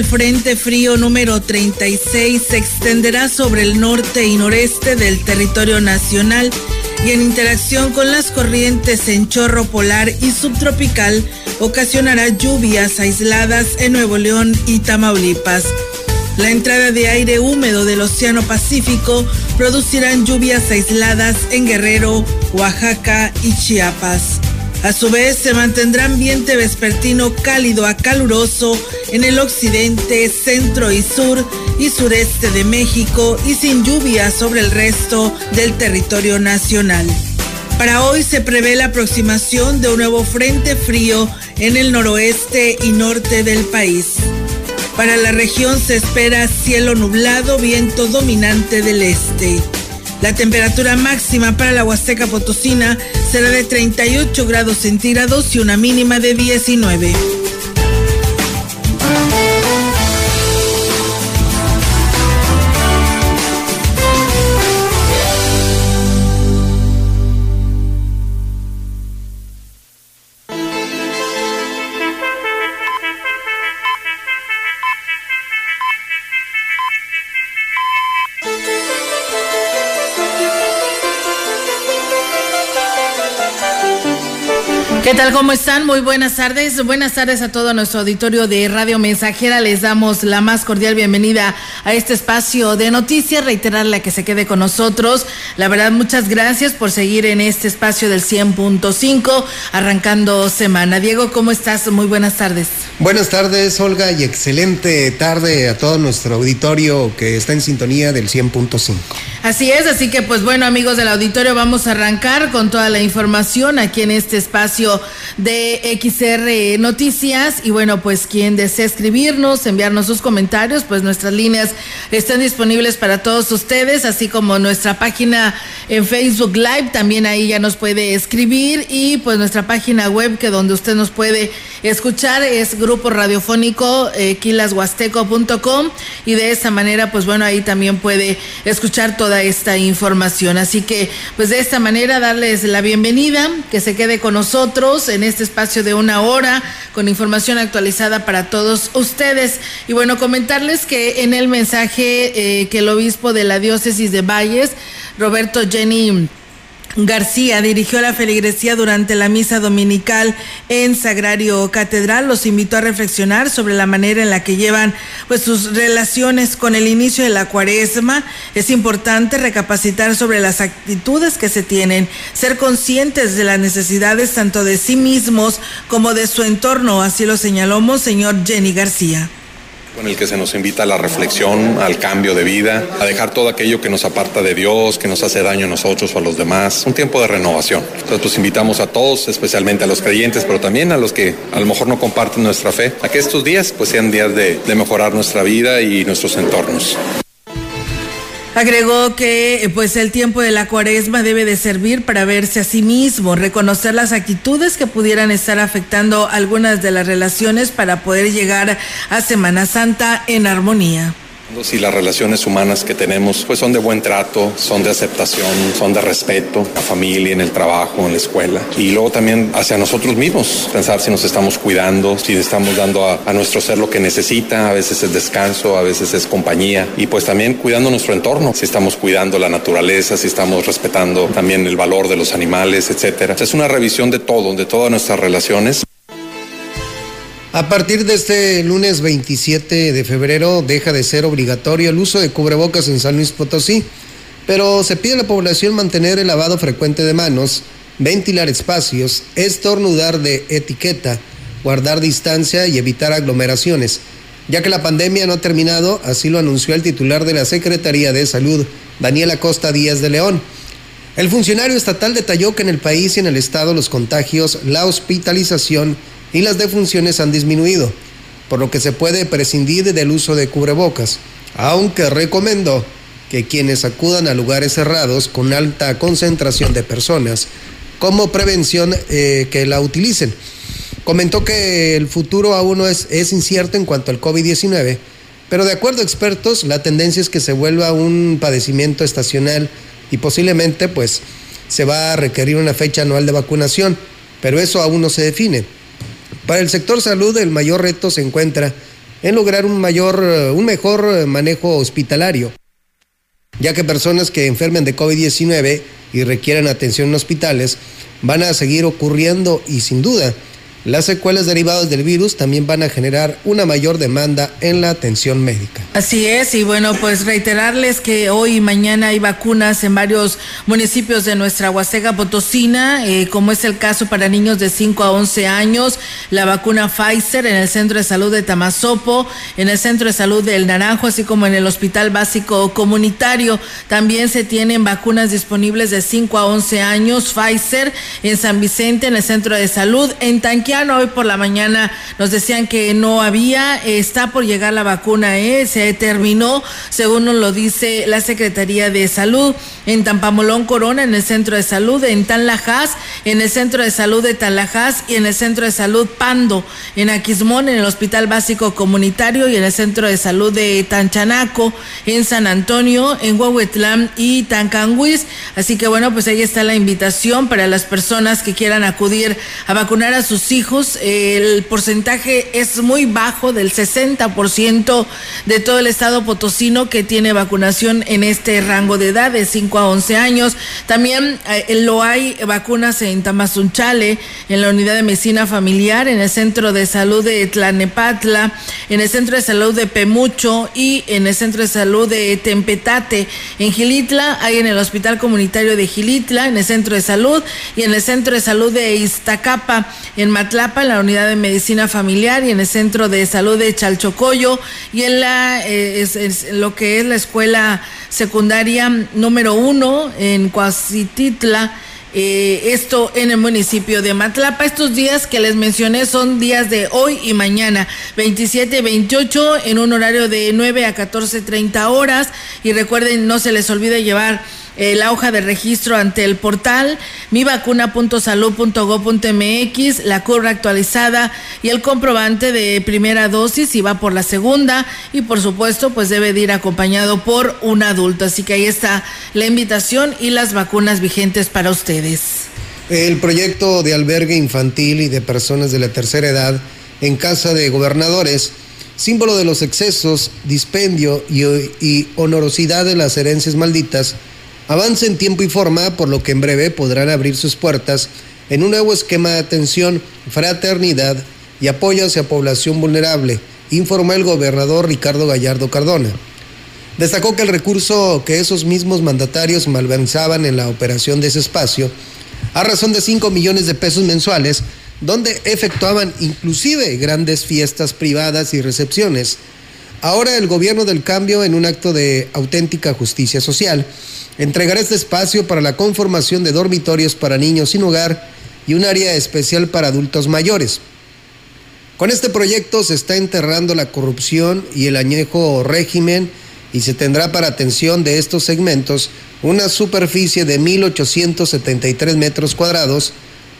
Para hoy el Frente Frío número 36 se extenderá sobre el norte y noreste del territorio nacional y en interacción con las corrientes en chorro polar y subtropical ocasionará lluvias aisladas en Nuevo León y Tamaulipas. La entrada de aire húmedo del Océano Pacífico producirán lluvias aisladas en Guerrero, Oaxaca y Chiapas. A su vez, se mantendrá ambiente vespertino cálido a caluroso en el occidente, centro y sur y sureste de México y sin lluvia sobre el resto del territorio nacional. Para hoy se prevé la aproximación de un nuevo frente frío en el noroeste y norte del país. Para la región se espera cielo nublado, viento dominante del este. La temperatura máxima para la Huasteca Potosina será de 38 grados centígrados y una mínima de 19. Tal? ¿Cómo están? Muy buenas tardes. Buenas tardes a todo nuestro auditorio de Radio Mensajera. Les damos la más cordial bienvenida a este espacio de noticias. Reiterarle que se quede con nosotros. La verdad, muchas gracias por seguir en este espacio del 100.5, arrancando semana. Diego, ¿cómo estás? Muy buenas tardes. Buenas tardes, Olga, y excelente tarde a todo nuestro auditorio que está en sintonía del 100.5. Así es, así que pues bueno amigos del auditorio, vamos a arrancar con toda la información aquí en este espacio de XR Noticias. Y bueno pues quien desee escribirnos, enviarnos sus comentarios, pues nuestras líneas están disponibles para todos ustedes, así como nuestra página en Facebook Live, también ahí ya nos puede escribir. Y pues nuestra página web que donde usted nos puede escuchar es grupo radiofónico eh, quilashuasteco.com y de esa manera pues bueno ahí también puede escuchar todo esta información. Así que, pues de esta manera, darles la bienvenida, que se quede con nosotros en este espacio de una hora con información actualizada para todos ustedes. Y bueno, comentarles que en el mensaje eh, que el obispo de la diócesis de Valles, Roberto Jenny García dirigió la feligresía durante la misa dominical en Sagrario Catedral. Los invitó a reflexionar sobre la manera en la que llevan pues sus relaciones con el inicio de la cuaresma. Es importante recapacitar sobre las actitudes que se tienen, ser conscientes de las necesidades tanto de sí mismos como de su entorno. Así lo señaló Monseñor Jenny García con el que se nos invita a la reflexión, al cambio de vida, a dejar todo aquello que nos aparta de Dios, que nos hace daño a nosotros o a los demás. Un tiempo de renovación. Entonces, pues invitamos a todos, especialmente a los creyentes, pero también a los que a lo mejor no comparten nuestra fe, a que estos días pues sean días de mejorar nuestra vida y nuestros entornos. Agregó que pues el tiempo de la cuaresma debe de servir para verse a sí mismo, reconocer las actitudes que pudieran estar afectando algunas de las relaciones para poder llegar a Semana Santa en armonía. Si las relaciones humanas que tenemos pues son de buen trato, son de aceptación, son de respeto, la familia, en el trabajo, en la escuela. Y luego también hacia nosotros mismos, pensar si nos estamos cuidando, si estamos dando a, a nuestro ser lo que necesita, a veces es descanso, a veces es compañía. Y pues también cuidando nuestro entorno, si estamos cuidando la naturaleza, si estamos respetando también el valor de los animales, etcétera. Es una revisión de todo, de todas nuestras relaciones. A partir de este lunes 27 de febrero deja de ser obligatorio el uso de cubrebocas en San Luis Potosí, pero se pide a la población mantener el lavado frecuente de manos ventilar espacios, estornudar de etiqueta, guardar distancia y evitar aglomeraciones. Ya que la pandemia no ha terminado, así lo anunció el titular de la Secretaría de Salud, Daniel Acosta Díaz de León. El funcionario estatal detalló que en el país y en el estado los contagios, la hospitalización y las defunciones han disminuido, por lo que se puede prescindir del uso de cubrebocas, aunque recomendó que quienes acudan a lugares cerrados con alta concentración de personas, como prevención eh, que la utilicen. Comentó que el futuro aún no es, es incierto en cuanto al COVID-19, pero de acuerdo a expertos, la tendencia es que se vuelva un padecimiento estacional y posiblemente pues se va a requerir una fecha anual de vacunación, pero eso aún no se define. Para el sector salud el mayor reto se encuentra en lograr un mayor un mejor manejo hospitalario, ya que personas que enfermen de COVID-19 y requieren atención en hospitales van a seguir ocurriendo y sin duda las secuelas derivadas del virus también van a generar una mayor demanda en la atención médica. Así es, y bueno, pues reiterarles que hoy y mañana hay vacunas en varios municipios de nuestra Huasteca Potosina, eh, como es el caso para niños de 5 a 11 años, la vacuna Pfizer en el Centro de Salud de Tamazopo, en el Centro de Salud del Naranjo, así como en el Hospital Básico Comunitario. También se tienen vacunas disponibles de 5 a 11 años, Pfizer en San Vicente, en el Centro de Salud, en Tanque hoy por la mañana nos decían que no había, está por llegar la vacuna, ¿eh? se terminó, según nos lo dice la Secretaría de Salud, en Tampamolón Corona, en el Centro de Salud, en Tanlajas, en el Centro de Salud de Tanlajas y en el Centro de Salud Pando, en Aquismón, en el Hospital Básico Comunitario y en el Centro de Salud de Tanchanaco, en San Antonio, en Huehuetlán y Tancanguis. Así que bueno, pues ahí está la invitación para las personas que quieran acudir a vacunar a sus hijos hijos, el porcentaje es muy bajo, del 60% de todo el estado potosino que tiene vacunación en este rango de edad, de 5 a 11 años. También eh, lo hay vacunas en Tamazunchale, en la unidad de medicina familiar, en el centro de salud de Tlanepatla, en el centro de salud de Pemucho y en el centro de salud de Tempetate. En Gilitla hay en el hospital comunitario de Gilitla, en el centro de salud y en el centro de salud de Iztacapa, en En la unidad de medicina familiar y en el centro de salud de Chalchocoyo y en la eh, lo que es la escuela secundaria número uno en Cuasititla. Eh, esto en el municipio de Matlapa. Estos días que les mencioné son días de hoy y mañana, 27 y 28, en un horario de 9 a 14.30 horas. Y recuerden, no se les olvide llevar eh, la hoja de registro ante el portal mivacuna.salud.gov.mx, la curva actualizada y el comprobante de primera dosis si va por la segunda y por supuesto pues debe de ir acompañado por un adulto. Así que ahí está la invitación y las vacunas vigentes para ustedes. El proyecto de albergue infantil y de personas de la tercera edad en casa de gobernadores símbolo de los excesos, dispendio y, y, honorosidad de las herencias malditas, avanza en tiempo y forma, por lo que en breve podrán abrir sus puertas en un nuevo esquema de atención, fraternidad y apoyo hacia población vulnerable, informó el gobernador Ricardo Gallardo Cardona. Destacó que el recurso que esos mismos mandatarios malversaban en la operación de ese espacio, a razón de 5 millones de pesos mensuales, donde efectuaban inclusive grandes fiestas privadas y recepciones. Ahora el gobierno del cambio, en un acto de auténtica justicia social, entregará este espacio para la conformación de dormitorios para niños sin hogar y un área especial para adultos mayores. Con este proyecto se está enterrando la corrupción y el añejo régimen y se tendrá para atención de estos segmentos una superficie de 1.873 metros cuadrados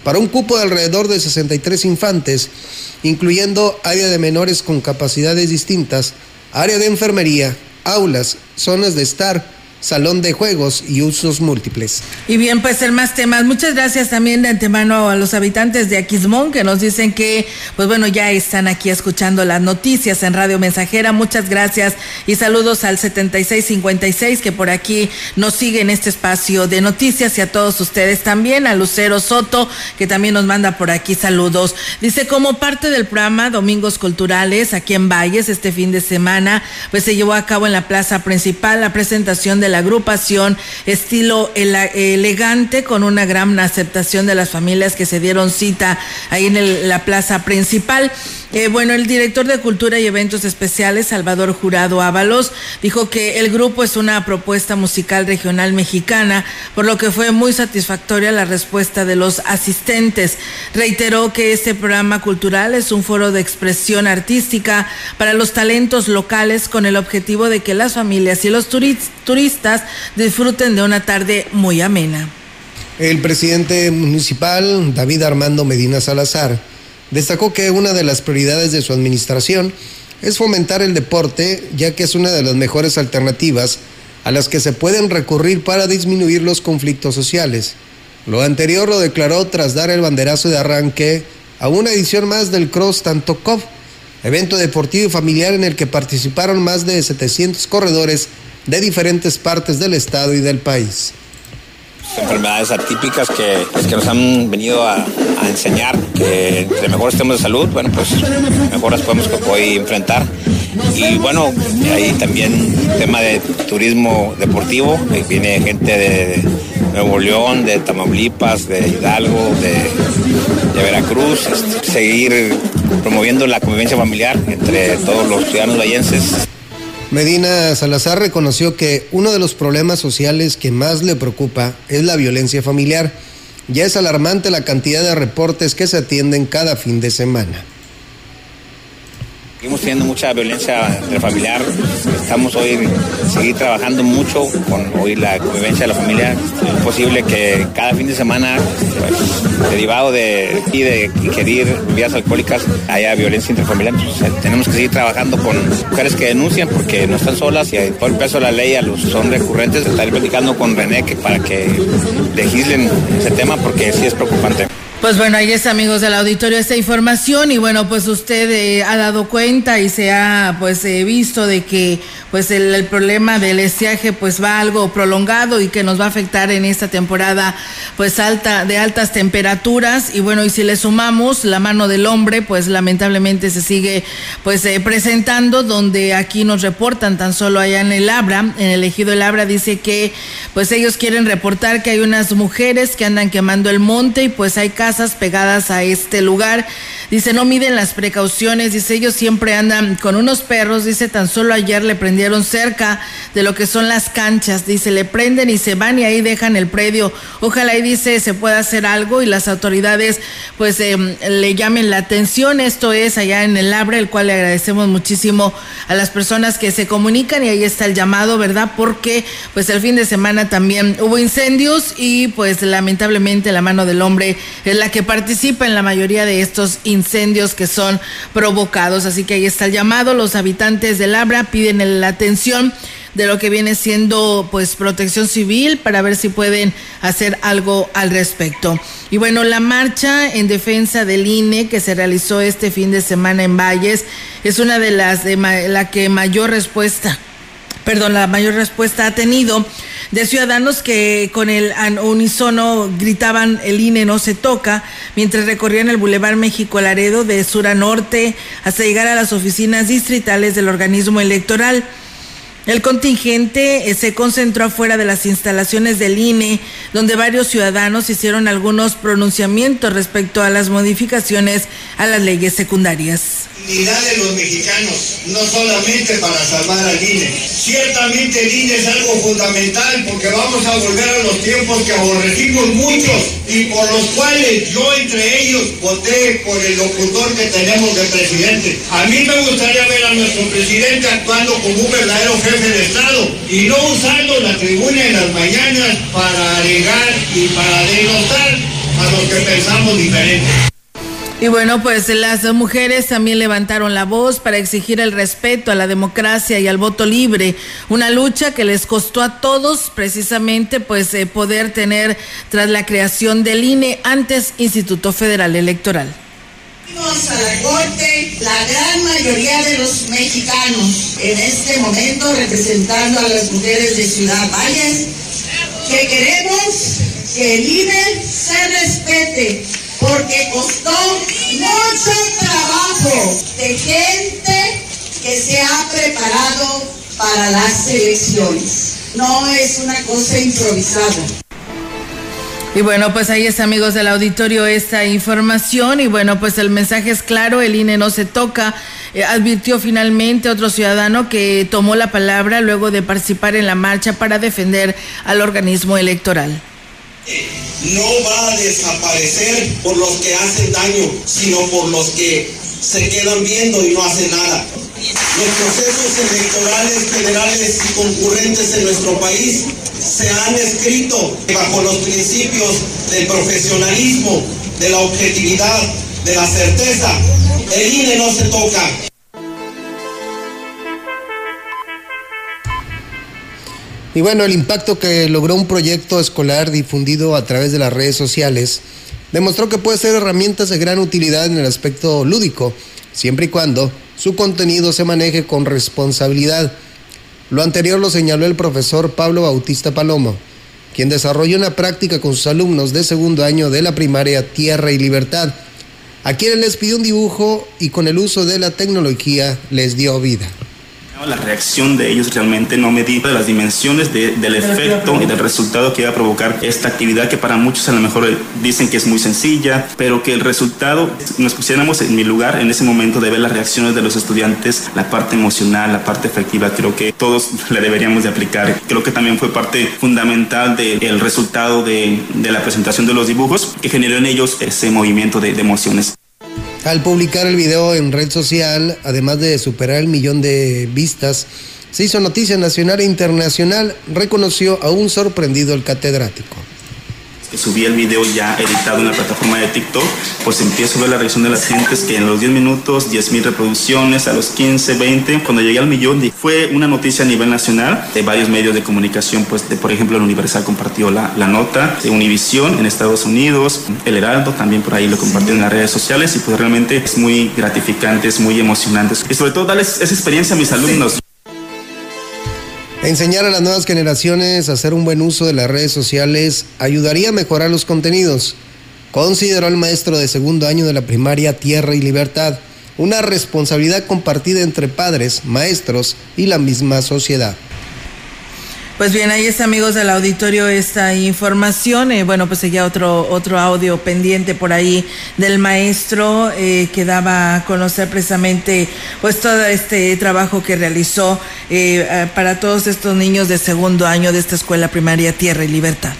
para un cupo de alrededor de 63 infantes, incluyendo área de menores con capacidades distintas, área de enfermería, aulas, zonas de estar, salón de juegos y usos múltiples. Y bien, pues en más temas. Muchas gracias también de antemano a los habitantes de Aquismón que nos dicen que, pues bueno, ya están aquí escuchando las noticias en Radio Mensajera. Muchas gracias y saludos al 7656 que por aquí nos sigue en este espacio de noticias y a todos ustedes también, a Lucero Soto que también nos manda por aquí saludos. Dice, como parte del programa Domingos Culturales aquí en Valles este fin de semana, pues se llevó a cabo en la plaza principal la presentación de la agrupación, estilo elegante, con una gran aceptación de las familias que se dieron cita ahí en la plaza principal. Eh, bueno, el director de Cultura y Eventos Especiales, Salvador Jurado Ábalos, dijo que el grupo es una propuesta musical regional mexicana, por lo que fue muy satisfactoria la respuesta de los asistentes. Reiteró que este programa cultural es un foro de expresión artística para los talentos locales con el objetivo de que las familias y los turistas disfruten de una tarde muy amena. El presidente municipal, David Armando Medina Salazar, Destacó que una de las prioridades de su administración es fomentar el deporte, ya que es una de las mejores alternativas a las que se pueden recurrir para disminuir los conflictos sociales. Lo anterior lo declaró tras dar el banderazo de arranque a una edición más del Cross Tantokov, evento deportivo y familiar en el que participaron más de 700 corredores de diferentes partes del estado y del país enfermedades atípicas que, pues, que nos han venido a, enseñar que de mejor estemos de salud, bueno, pues mejor las podemos hoy enfrentar. Y bueno, hay también tema de turismo deportivo, viene gente de Nuevo León, de Tamaulipas, de Hidalgo, de, de Veracruz, este, seguir promoviendo la convivencia familiar entre todos los ciudadanos vallenses. Medina Salazar reconoció que uno de los problemas sociales que más le preocupa es la violencia familiar. Ya es alarmante la cantidad de reportes que se atienden cada fin de semana. Seguimos teniendo mucha violencia familiar. Estamos hoy seguir trabajando mucho con hoy la convivencia de la familia. Es posible que cada fin de semana, pues, derivado de, de ingerir bebidas alcohólicas, haya violencia intrafamiliar. Entonces, tenemos que seguir trabajando con mujeres que denuncian porque no están solas y por el peso de la ley a los son recurrentes. Estaré platicando con René para que legislen ese tema porque sí es preocupante. Pues bueno, ahí está, amigos del auditorio, esta información. Y bueno, pues usted eh, ha dado cuenta y se ha pues eh, visto de que pues el, problema del estiaje pues va algo prolongado y que nos va a afectar en esta temporada pues alta de altas temperaturas. Y bueno y si le sumamos la mano del hombre pues lamentablemente se sigue pues eh, presentando donde aquí nos reportan tan solo allá en el Abra en el ejido El Abra dice que pues ellos quieren reportar que hay unas mujeres que andan quemando el monte y pues hay casas pegadas a este lugar dice no miden las precauciones dice ellos siempre andan con unos perros dice tan solo ayer le prendieron cerca de lo que son las canchas. Dice, le prenden y se van y ahí dejan el predio. Ojalá y dice se pueda hacer algo y las autoridades pues em, le llamen la atención. Esto es allá en el Abre, el cual le agradecemos muchísimo a las personas que se comunican y ahí está el llamado, ¿verdad? Porque pues el fin de semana también hubo incendios y pues lamentablemente la mano del hombre es que participa en la mayoría de estos incendios que son provocados. Así que ahí está el llamado. Los habitantes del Abra piden el atención de lo que viene siendo pues protección civil para ver si pueden hacer algo al respecto. Y bueno, la marcha en defensa del INE que se realizó este fin de semana en Valles es una de las de la que mayor respuesta, perdón, la mayor respuesta ha tenido de ciudadanos que con el unísono gritaban el INE no se toca mientras recorrían el Boulevard México Laredo de sur a norte hasta llegar a las oficinas distritales del organismo electoral. El contingente eh, se concentró afuera de las instalaciones del INE, donde varios ciudadanos hicieron algunos pronunciamientos respecto a las modificaciones a las leyes secundarias unidad de los mexicanos, no solamente para salvar al INE. Ciertamente el INE es algo fundamental porque vamos a volver a los tiempos que aborrecimos muchos y por los cuales yo entre ellos voté por el locutor que tenemos de presidente. A mí me gustaría ver a nuestro presidente actuando como un verdadero jefe de Estado y no usando la tribuna en las mañanas para alegar y para denostar a los que pensamos diferente. Y bueno, pues las mujeres también levantaron la voz para exigir el respeto a la democracia y al voto libre, una lucha que les costó a todos precisamente pues eh, poder tener tras la creación del INE antes Instituto Federal Electoral. A la Corte, la gran mayoría de los mexicanos, en este momento representando a las mujeres de Ciudad Valles, que queremos que el INE se respete porque costó mucho trabajo de gente que se ha preparado para las elecciones. no es una cosa improvisada. Y bueno, pues ahí está, amigos del auditorio, esta información. Y bueno, pues el mensaje es claro, el INE no se toca. Eh, advirtió finalmente otro ciudadano que tomó la palabra luego de participar en la marcha para defender al organismo electoral. No va a desaparecer por los que hacen daño, sino por los que se quedan viendo y no hacen nada. Los procesos electorales generales y concurrentes en nuestro país se han escrito bajo los principios del profesionalismo, de la objetividad, de la certeza. El INE no se toca. Y bueno, el impacto que logró un proyecto escolar difundido a través de las redes sociales demostró que puede ser herramientas de gran utilidad en el aspecto lúdico, siempre y cuando su contenido se maneje con responsabilidad. Lo anterior lo señaló el profesor Pablo Bautista Palomo, quien desarrolló una práctica con sus alumnos de segundo año de la primaria Tierra y Libertad, a quienes les pidió un dibujo y con el uso de la tecnología les dio vida. La reacción de ellos realmente no me de las dimensiones del efecto y del resultado que va a provocar esta actividad que para muchos a lo mejor dicen que es muy sencilla, pero que el resultado, nos pusiéramos en mi lugar en ese momento de ver las reacciones de los estudiantes, la parte emocional, la parte efectiva, creo que todos le deberíamos de aplicar. Creo que también fue parte fundamental del resultado de, de, la presentación de los dibujos que generó en ellos ese movimiento de, de emociones. Al publicar el video en red social, además de superar el millón de vistas, se hizo noticia nacional e internacional, reconoció a un sorprendido el catedrático subí el video ya editado en la plataforma de TikTok, pues empiezo a ver la reacción de las gentes que en los 10 minutos, 10 mil reproducciones, a los 15, 20, cuando llegué al millón, fue una noticia a nivel nacional de varios medios de comunicación, pues de, por ejemplo el Universal compartió la, la nota, de Univision en Estados Unidos, El Heraldo también por ahí lo compartió en las redes sociales y pues realmente es muy gratificante, es muy emocionante y sobre todo darles esa experiencia a mis alumnos. Enseñar a las nuevas generaciones a hacer un buen uso de las redes sociales ayudaría a mejorar los contenidos, consideró el maestro de segundo año de la primaria Tierra y Libertad, una responsabilidad compartida entre padres, maestros y la misma sociedad. Pues bien, ahí está, amigos del auditorio, esta información. Eh, bueno, pues seguía otro, otro audio pendiente por ahí del maestro eh, que daba a conocer precisamente pues todo este trabajo que realizó eh, para todos estos niños de segundo año de esta escuela primaria Tierra y Libertad.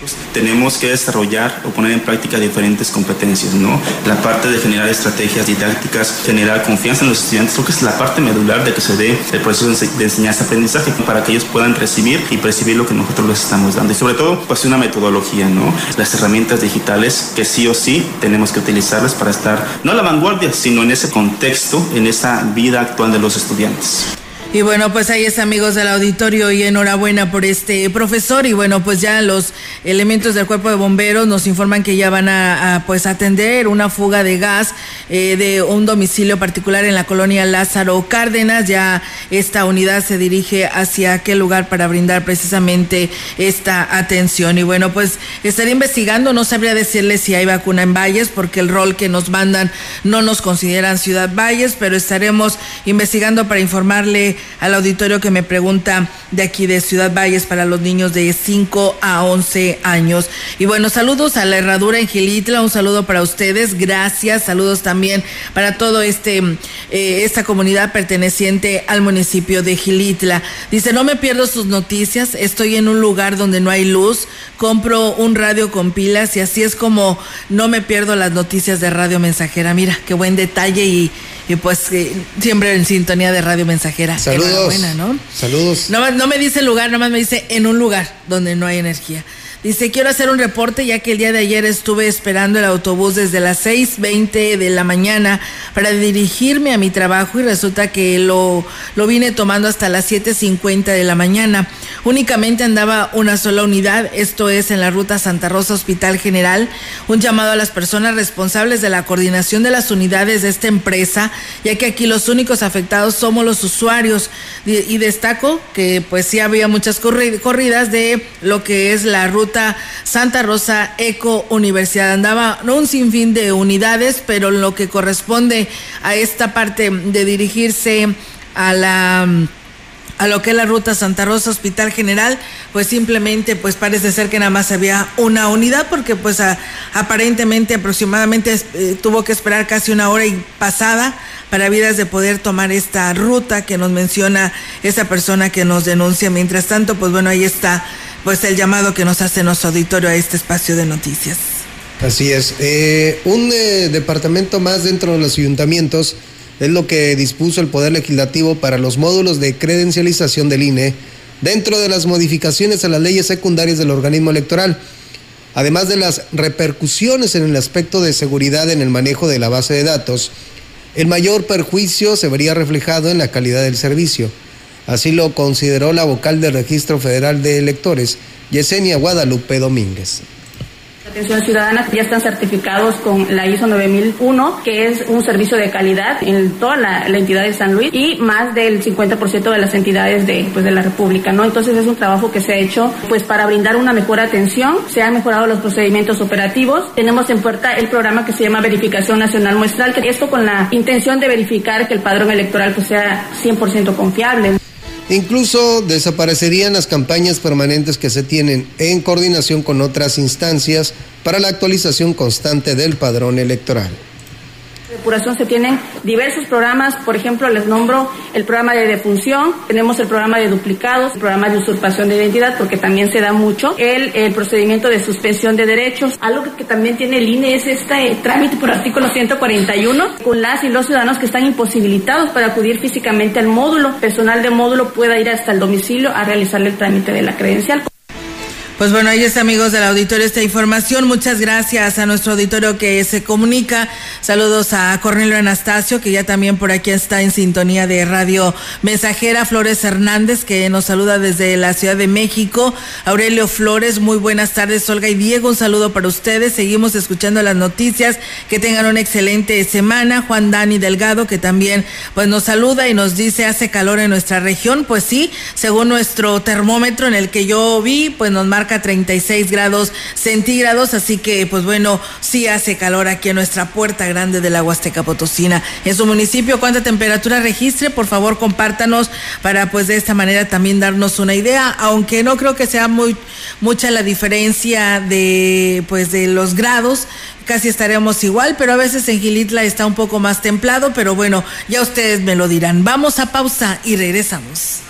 Pues, tenemos que desarrollar o poner en práctica diferentes competencias, ¿no? La parte de generar estrategias didácticas, generar confianza en los estudiantes, creo que es la parte medular de que se dé el proceso de enseñanza-aprendizaje para que ellos puedan recibir y percibir lo que nosotros les estamos dando. Y sobre todo, pues una metodología, ¿no? Las herramientas digitales que sí o sí tenemos que utilizarlas para estar, no a la vanguardia, sino en ese contexto, en esa vida actual de los estudiantes. Y bueno, pues ahí es amigos del auditorio y enhorabuena por este profesor y bueno, pues ya los elementos del cuerpo de bomberos nos informan que ya van a, pues atender una fuga de gas eh, de un domicilio particular en la colonia Lázaro Cárdenas. Ya esta unidad se dirige hacia aquel lugar para brindar precisamente esta atención. Y bueno, pues estaré investigando, no sabría decirle si hay vacuna en Valles porque el rol que nos mandan no nos consideran Ciudad Valles, pero estaremos investigando para informarle al auditorio que me pregunta de aquí de Ciudad Valles para los niños de 5 a 11 años. Y bueno, saludos a la Herradura en Gilitla, un saludo para ustedes, gracias, saludos también para todo este eh, esta comunidad perteneciente al municipio de Gilitla. Dice, no me pierdo sus noticias, estoy en un lugar donde no hay luz, compro un radio con pilas y así es como no me pierdo las noticias de Radio Mensajera. Mira, qué buen detalle y y pues eh, siempre en sintonía de Radio Mensajera. Saludos. ¿no? Saludos. No, no me dice el lugar, nomás me dice en un lugar donde no hay energía. Dice, quiero hacer un reporte ya que el día de ayer estuve esperando el autobús desde las 6.20 de la mañana para dirigirme a mi trabajo y resulta que lo, lo vine tomando hasta las 7.50 de la mañana. Únicamente andaba una sola unidad, esto es en la ruta Santa Rosa Hospital General. Un llamado a las personas responsables de la coordinación de las unidades de esta empresa, ya que aquí los únicos afectados somos los usuarios. Y destaco que pues sí había muchas corridas de lo que es la ruta Santa Rosa Eco Universidad. Andaba un sinfín de unidades, pero lo que corresponde a esta parte de dirigirse a la a lo que es la ruta Santa Rosa Hospital General, pues simplemente pues parece ser que nada más había una unidad porque pues aparentemente aproximadamente eh, tuvo que esperar casi una hora y pasada para vidas de poder tomar esta ruta que nos menciona esa persona que nos denuncia. Mientras tanto, pues bueno, ahí está pues el llamado que nos hace nuestro auditorio a este espacio de noticias. Así es. Eh, un eh, departamento más dentro de los ayuntamientos es lo que dispuso el Poder Legislativo para los módulos de credencialización del INE dentro de las modificaciones a las leyes secundarias del organismo electoral, además de las repercusiones en el aspecto de seguridad en el manejo de la base de datos. El mayor perjuicio se vería reflejado en la calidad del servicio. Así lo consideró la vocal del Registro Federal de Electores, Yesenia Guadalupe Domínguez atención ciudadana ya están certificados con la ISO 9001, que es un servicio de calidad en toda la, entidad de San Luis y más del 50% de las entidades de, pues, de la República, ¿no? Entonces es un trabajo que se ha hecho pues para brindar una mejor atención, se han mejorado los procedimientos operativos, tenemos en puerta el programa que se llama Verificación Nacional Muestral, que esto con la intención de verificar que el padrón electoral pues sea 100% confiable. Incluso desaparecerían las campañas permanentes que se tienen en coordinación con otras instancias para la actualización constante del padrón electoral depuración se tienen diversos programas, por ejemplo, les nombro el programa de defunción, tenemos el programa de duplicados, el programa de usurpación de identidad, porque también se da mucho, el, procedimiento de suspensión de derechos, algo que, también tiene el INE es este trámite por artículo 141, con las y los ciudadanos que están imposibilitados para acudir físicamente al módulo, personal de módulo pueda ir hasta el domicilio a realizarle el trámite de la credencial. Pues bueno, ahí está amigos del auditorio esta información. Muchas gracias a nuestro auditorio que se comunica. Saludos a Cornelio Anastasio, que ya también por aquí está en sintonía de Radio Mensajera. Flores Hernández, que nos saluda desde la Ciudad de México. Aurelio Flores, muy buenas tardes. Olga y Diego, un saludo para ustedes. Seguimos escuchando las noticias. Que tengan una excelente semana. Juan Dani Delgado, que también pues nos saluda y nos dice hace calor en nuestra región. Pues sí, según nuestro termómetro en el que yo vi, pues nos marca 36 grados centígrados, así que pues bueno, sí hace calor aquí en nuestra puerta grande de la Huasteca Potosina. En su municipio, ¿cuánta temperatura registre? Por favor, compártanos para pues de esta manera también darnos una idea, aunque no creo que sea muy mucha la diferencia de pues de los grados, casi estaremos igual, pero a veces en Gilitla está un poco más templado, pero bueno, ya ustedes me lo dirán. Vamos a pausa y regresamos.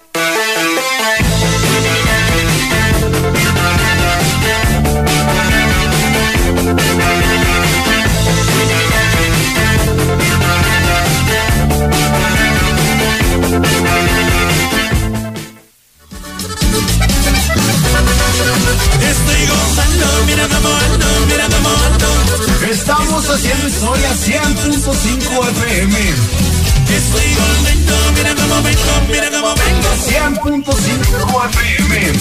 kilashuasteco.com. Estamos haciendo historia 100.5 FM. Estoy contento, mira cómo vengo, mira cómo vengo. 100.5 FM.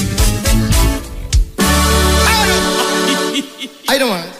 Ahí nomás.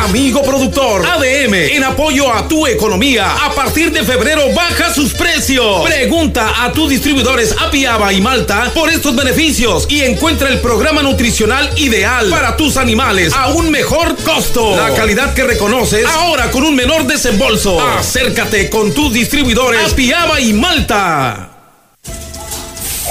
Amigo productor, ADM, en apoyo a tu economía, a partir de febrero baja sus precios. Pregunta a tus distribuidores Apiaba y Malta por estos beneficios y encuentra el programa nutricional ideal para tus animales a un mejor costo. La calidad que reconoces ahora con un menor desembolso. Acércate con tus distribuidores Apiaba y Malta.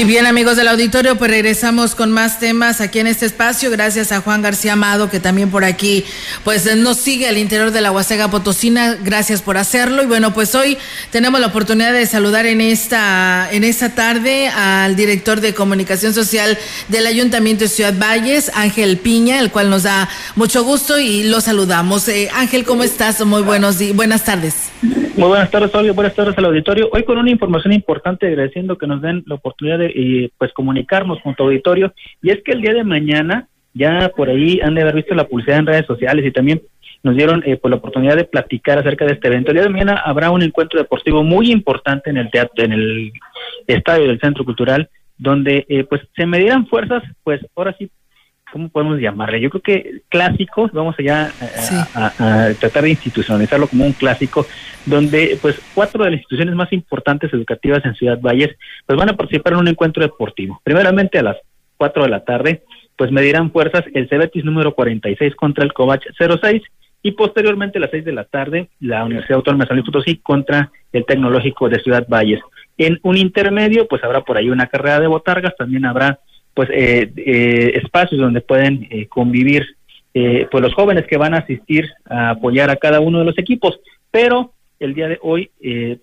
Y bien amigos del auditorio, pues regresamos con más temas aquí en este espacio. Gracias a Juan García Amado, que también por aquí pues nos sigue al interior de la Huasteca Potosina. Gracias por hacerlo. Y bueno, pues hoy tenemos la oportunidad de saludar en esta, en esta tarde al director de comunicación social del Ayuntamiento de Ciudad Valles, Ángel Piña, el cual nos da mucho gusto y lo saludamos. Eh, Ángel, ¿cómo estás? Muy buenos días, buenas tardes. Muy buenas tardes, Olga. Buenas tardes al auditorio. Hoy con una información importante, agradeciendo que nos den la oportunidad de y pues comunicarnos con tu auditorio. Y es que el día de mañana, ya por ahí han de haber visto la publicidad en redes sociales y también nos dieron eh, pues la oportunidad de platicar acerca de este evento. El día de mañana habrá un encuentro deportivo muy importante en el teatro, en el estadio del Centro Cultural, donde eh, pues se medirán fuerzas, pues ahora sí ¿cómo podemos llamarle? Yo creo que clásicos, vamos allá a, tratar de institucionalizarlo como un clásico, donde pues cuatro de las instituciones más importantes educativas en Ciudad Valles pues van a participar en un encuentro deportivo. Primeramente a las cuatro de la tarde, pues medirán fuerzas el Cebetis número 46 contra el Covach 06 y posteriormente a las seis de la tarde la Universidad Autónoma de San Luis Potosí contra el Tecnológico de Ciudad Valles. En un intermedio, pues habrá por ahí una carrera de botargas, también habrá pues eh, eh, espacios donde pueden eh, convivir pues los jóvenes que van a asistir a apoyar a cada uno de los equipos. Pero el día de hoy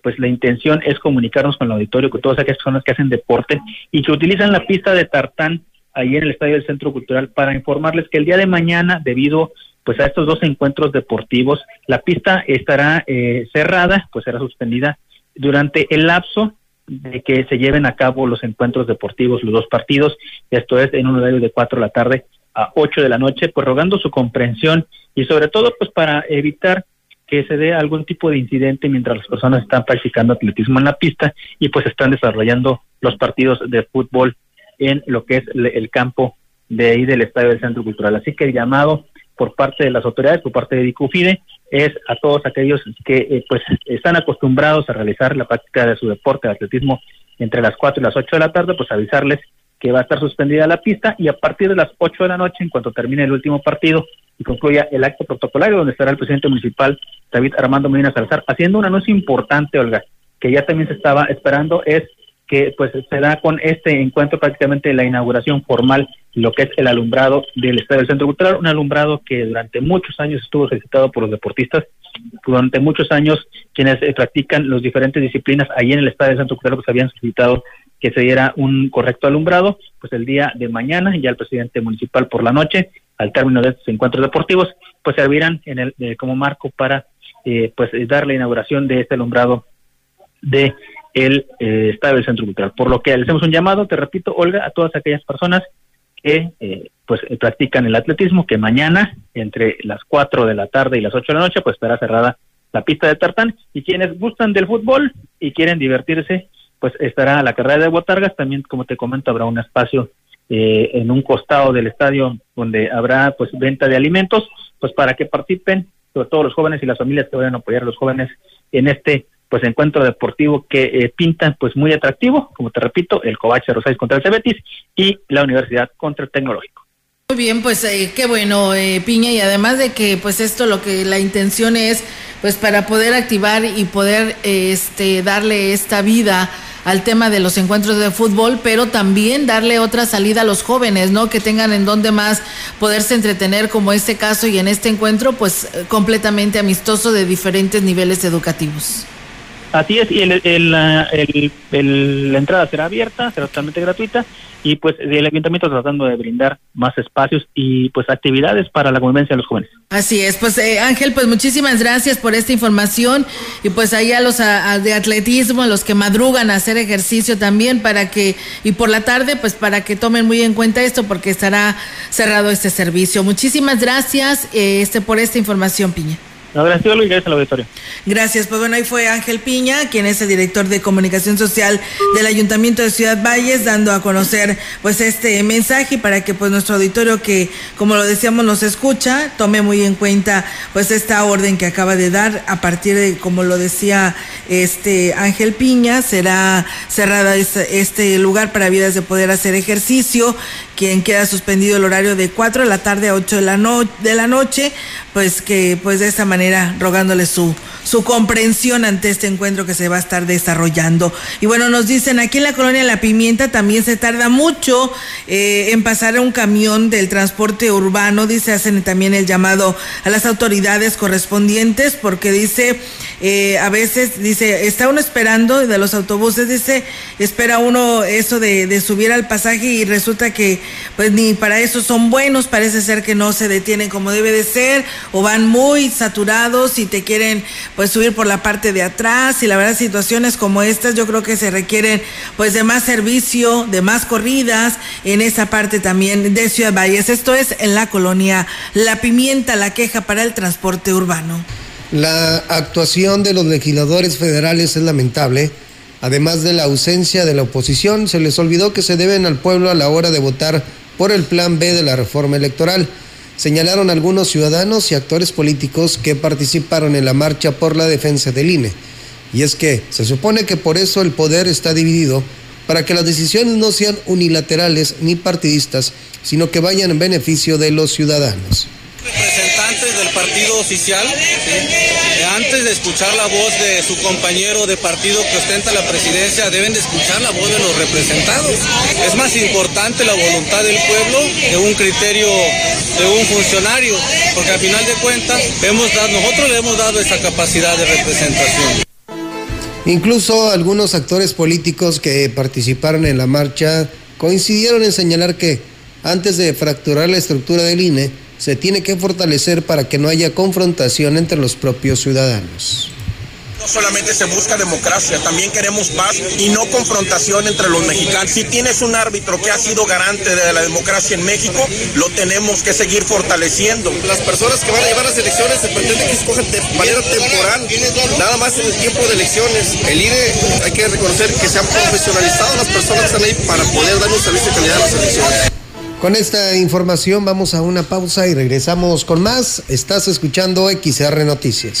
pues la intención es comunicarnos con el auditorio con todas aquellas personas que hacen deporte y que utilizan la pista de tartán ahí en el estadio del Centro Cultural para informarles que el día de mañana debido pues a estos dos encuentros deportivos la pista estará cerrada pues será suspendida durante el lapso de que se lleven a cabo los encuentros deportivos, los dos partidos, esto es en un horario de 4 de la tarde a 8 de la noche, pues rogando su comprensión y sobre todo pues para evitar que se dé algún tipo de incidente mientras las personas están practicando atletismo en la pista y pues están desarrollando los partidos de fútbol en lo que es el campo de ahí del Estadio del Centro Cultural. Así que el llamado por parte de las autoridades, por parte de Dicufide, es a todos aquellos que eh, pues están acostumbrados a realizar la práctica de su deporte de atletismo entre las 4 y las 8 de la tarde, pues avisarles que va a estar suspendida la pista y a partir de las 8 de la noche, en cuanto termine el último partido y concluya el acto protocolario, donde estará el presidente municipal David Armando Medina Salazar, haciendo un anuncio importante, Olga, que ya también se estaba esperando, es que pues se da con este encuentro prácticamente la inauguración formal lo que es el alumbrado del Estadio del Centro Cultural, un alumbrado que durante muchos años estuvo solicitado por los deportistas, durante muchos años quienes eh, practican las diferentes disciplinas ahí en el Estadio del Centro Cultural pues habían solicitado que se diera un correcto alumbrado, pues el día de mañana ya el presidente municipal por la noche, al término de estos encuentros deportivos, pues servirán en el, eh, como marco para eh, pues dar la inauguración de este alumbrado de el eh, Estadio del Centro Cultural. Por lo que le hacemos un llamado, te repito, Olga, a todas aquellas personas que eh, pues practican el atletismo, que mañana entre las 4 de la tarde y las 8 de la noche pues estará cerrada la pista de tartán. Y quienes gustan del fútbol y quieren divertirse pues estará la carrera de botargas, también como te comento habrá un espacio eh, en un costado del estadio donde habrá pues venta de alimentos pues para que participen sobre todo los jóvenes y las familias que vayan a apoyar a los jóvenes en este pues encuentro deportivo que eh, pintan pues muy atractivo, como te repito, el Covache Rosales contra el Cebetis y la Universidad contra el Tecnológico. Muy bien, pues eh, qué bueno, eh, Piña, y además de que pues esto lo que la intención es pues para poder activar y poder este darle esta vida al tema de los encuentros de fútbol, pero también darle otra salida a los jóvenes, ¿no? Que tengan en donde más poderse entretener como este caso y en este encuentro pues completamente amistoso de diferentes niveles educativos. Así es, y el, el, el, la entrada será abierta, será totalmente gratuita y pues el ayuntamiento tratando de brindar más espacios y pues actividades para la convivencia de los jóvenes. Así es, pues eh, Ángel, pues muchísimas gracias por esta información y pues ahí a los a, de atletismo, a los que madrugan a hacer ejercicio también para que y por la tarde pues para que tomen muy en cuenta esto porque estará cerrado este servicio. Muchísimas gracias eh, este por esta información, Piña. No, gracias, y gracias al auditorio. Gracias. Pues bueno, ahí fue Ángel Piña, quien es el director de comunicación social del Ayuntamiento de Ciudad Valles, dando a conocer pues este mensaje para que pues nuestro auditorio que, como lo decíamos, nos escucha, tome muy en cuenta pues esta orden que acaba de dar a partir de, como lo decía este Ángel Piña, será cerrada este, este lugar para vidas de poder hacer ejercicio, quien queda suspendido el horario de 4 de la tarde a 8 de la, no, de la noche, pues que pues de esta manera rogándole su, comprensión ante este encuentro que se va a estar desarrollando. Y bueno, nos dicen aquí en la colonia La Pimienta también se tarda mucho eh, en pasar un camión del transporte urbano, dice, hacen también el llamado a las autoridades correspondientes porque dice, eh, a veces dice, está uno esperando de los autobuses, dice, espera uno eso de, de subir al pasaje y resulta que pues ni para eso son buenos, parece ser que no se detienen como debe de ser o van muy saturados si te quieren pues subir por la parte de atrás y la verdad situaciones como estas yo creo que se requieren pues de más servicio, de más corridas en esa parte también de Ciudad Valles. Esto es en la colonia La Pimienta, la queja para el transporte urbano. La actuación de los legisladores federales es lamentable. Además de la ausencia de la oposición, se les olvidó que se deben al pueblo a la hora de votar por el plan B de la reforma electoral señalaron algunos ciudadanos y actores políticos que participaron en la marcha por la defensa del INE. Y es que se supone que por eso el poder está dividido, para que las decisiones no sean unilaterales ni partidistas, sino que vayan en beneficio de los ciudadanos representantes del partido oficial, antes de escuchar la voz de su compañero de partido que ostenta la presidencia, deben de escuchar la voz de los representados. Es más importante la voluntad del pueblo que un criterio de un funcionario, porque al final de cuentas hemos dado, nosotros le hemos dado esa capacidad de representación. Incluso algunos actores políticos que participaron en la marcha coincidieron en señalar que antes de fracturar la estructura del INE, se tiene que fortalecer para que no haya confrontación entre los propios ciudadanos. No solamente se busca democracia, también queremos paz y no confrontación entre los mexicanos. Si tienes un árbitro que ha sido garante de la democracia en México, lo tenemos que seguir fortaleciendo. Las personas que van a llevar las elecciones se pretende que escogen de manera temporal, nada más en el tiempo de elecciones. El INE hay que reconocer que se han profesionalizado las personas que están ahí para poder dar un servicio de calidad a las elecciones. Con esta información vamos a una pausa y regresamos con más. Estás escuchando XR Noticias.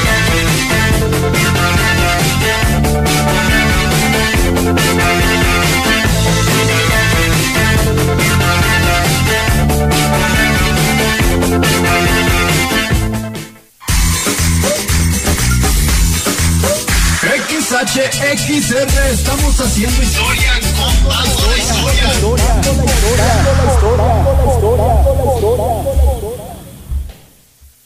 XR, estamos haciendo historia, contando la historia.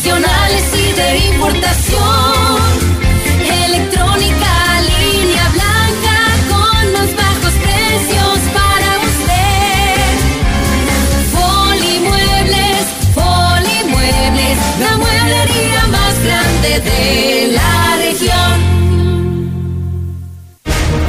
Nacionales y de importación.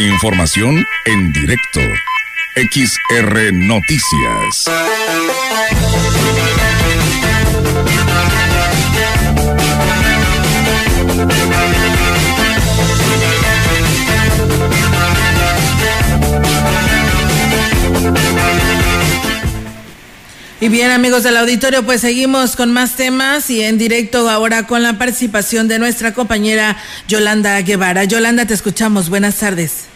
Información en directo. XR Noticias. Y bien, amigos del auditorio, pues seguimos con más temas y en directo ahora con la participación de nuestra compañera Yolanda Guevara. Yolanda, te escuchamos. Buenas tardes.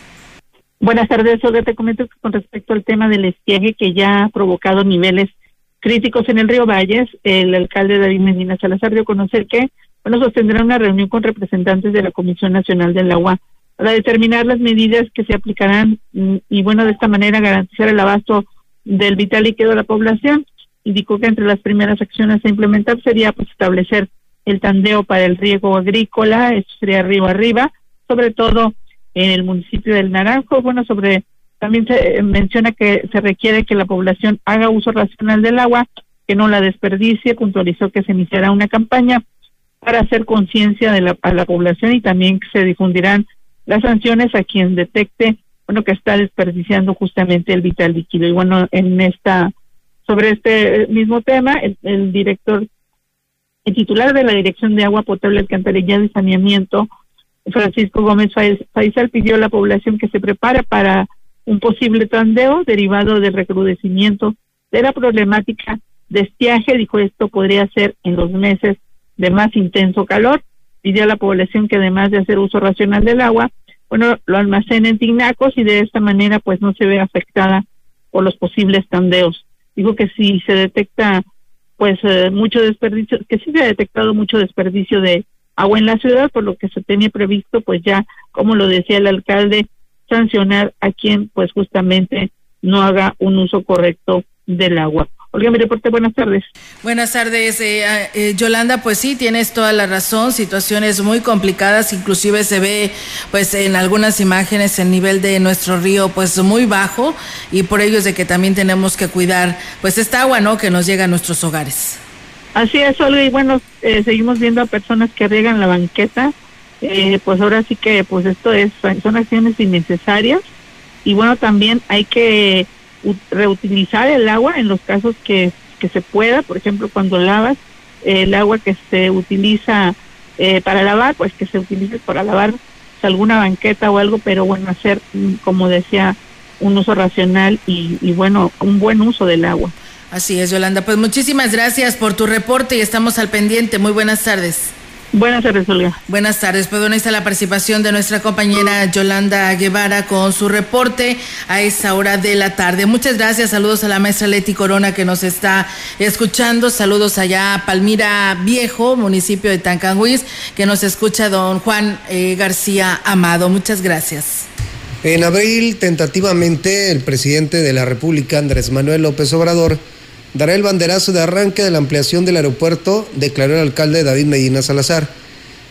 Buenas tardes, Olga. Te comento que con respecto al tema del estiaje que ya ha provocado niveles críticos en el río Valles, el alcalde David Medina Salazar dio a conocer que, bueno, sostendrá una reunión con representantes de la Comisión Nacional del Agua para determinar las medidas que se aplicarán mm, y, bueno, de esta manera garantizar el abasto del vital líquido de la población indicó que entre las primeras acciones a implementar sería pues establecer el tandeo para el riego agrícola, esto sería arriba arriba, sobre todo en el municipio del Naranjo, bueno, sobre también se menciona que se requiere que la población haga uso racional del agua, que no la desperdicie, puntualizó que se iniciará una campaña para hacer conciencia de la, a la población y también que se difundirán las sanciones a quien detecte, bueno, que está desperdiciando justamente el vital líquido. Y bueno, en esta sobre este mismo tema, el, director, el titular de la Dirección de Agua Potable, Alcantarillado y Saneamiento, Francisco Gómez Faisal, pidió a la población que se prepare para un posible tandeo derivado del recrudecimiento de la problemática de estiaje. Dijo esto podría ser en los meses de más intenso calor. Pidió a la población que además de hacer uso racional del agua, bueno, lo almacenen en tinacos y de esta manera pues no se ve afectada por los posibles tandeos digo que si se detecta pues eh, mucho desperdicio, que sí se ha detectado mucho desperdicio de agua en la ciudad, por lo que se tenía previsto pues ya, como lo decía el alcalde, sancionar a quien pues justamente no haga un uso correcto del agua. Olga, mi reporte, buenas tardes. Buenas tardes, eh, eh, Yolanda, pues sí, tienes toda la razón, situaciones muy complicadas, inclusive se ve pues en algunas imágenes el nivel de nuestro río pues muy bajo y por ello es de que también tenemos que cuidar pues esta agua, ¿no? Que nos llega a nuestros hogares. Así es, Olga, y bueno, eh, seguimos viendo a personas que riegan la banqueta, pues ahora sí que pues esto es, son acciones innecesarias. Y bueno, también hay que reutilizar el agua en los casos que, que se pueda, por ejemplo, cuando lavas, el agua que se utiliza eh, para lavar, pues que se utilice para lavar alguna banqueta o algo, pero bueno, hacer, mm, como decía, un uso racional y, y bueno, un buen uso del agua. Así es, Yolanda. Pues muchísimas gracias por tu reporte y estamos al pendiente. Muy buenas tardes. Buenas tardes, Olga. Buenas tardes. Pues bueno, está la participación de nuestra compañera Yolanda Guevara con su reporte a esa hora de la tarde. Muchas gracias. Saludos a la maestra Leti Corona que nos está escuchando. Saludos allá a Palmira Viejo, municipio de Tancanhuiz, que nos escucha don Juan eh, García Amado. Muchas gracias. En abril, tentativamente, el presidente de la República, Andrés Manuel López Obrador, dará el banderazo de arranque de la ampliación del aeropuerto, declaró el alcalde David Medina Salazar.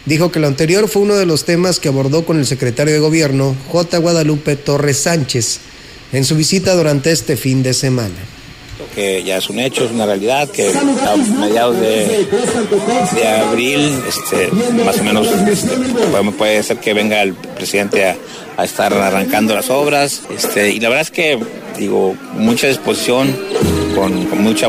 dijo que lo anterior fue uno de los temas que abordó con el secretario de Gobierno, J. Guadalupe Torres Sánchez, en su visita durante este fin de semana que ya es un hecho, es una realidad, que a mediados de, de abril, este, más o menos, puede, ser que venga el presidente a, a, estar arrancando las obras, este, y la verdad es que, digo, mucha disposición, con, con mucha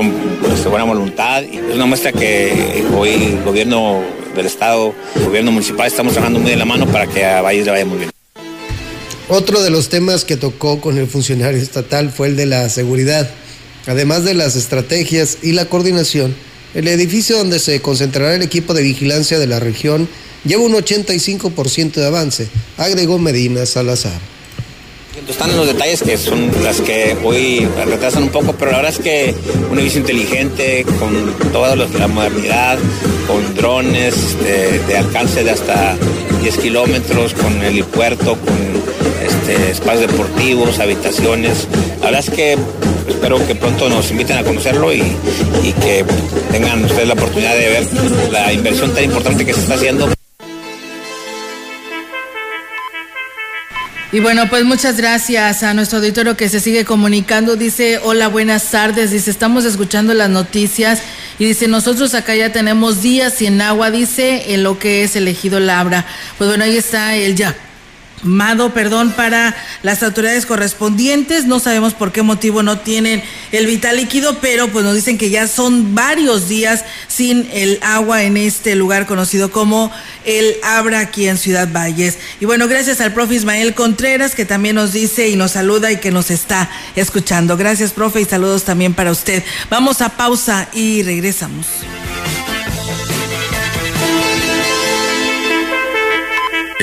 este, buena voluntad, y es una muestra que hoy el gobierno del Estado, el gobierno municipal, estamos trabajando muy de la mano para que a Valles le vaya muy bien. Otro de los temas que tocó con el funcionario estatal fue el de la seguridad. Además de las estrategias y la coordinación, el edificio donde se concentrará el equipo de vigilancia de la región lleva un 85% de avance, agregó Medina Salazar. Están los detalles que son las que hoy retrasan un poco, pero la verdad es que un edificio inteligente, con toda la modernidad, con drones este, de alcance de hasta 10 kilómetros, con helipuerto, con este, espacios deportivos, habitaciones. La verdad es que espero que pronto nos inviten a conocerlo y, y que tengan ustedes la oportunidad de ver la inversión tan importante que se está haciendo. Y bueno, pues muchas gracias a nuestro auditorio que se sigue comunicando. Dice, hola, buenas tardes. Dice, estamos escuchando las noticias y dice, nosotros acá ya tenemos días sin agua, dice, en lo que es elegido Labra. Pues bueno, ahí está el ya Mado, perdón, para las autoridades correspondientes. No sabemos por qué motivo no tienen el vital líquido, pero pues nos dicen que ya son varios días sin el agua en este lugar conocido como el Abra aquí en Ciudad Valles. Y bueno, gracias al profe Ismael Contreras que también nos dice y nos saluda y que nos está escuchando. Gracias, profe, y saludos también para usted. Vamos a pausa y regresamos.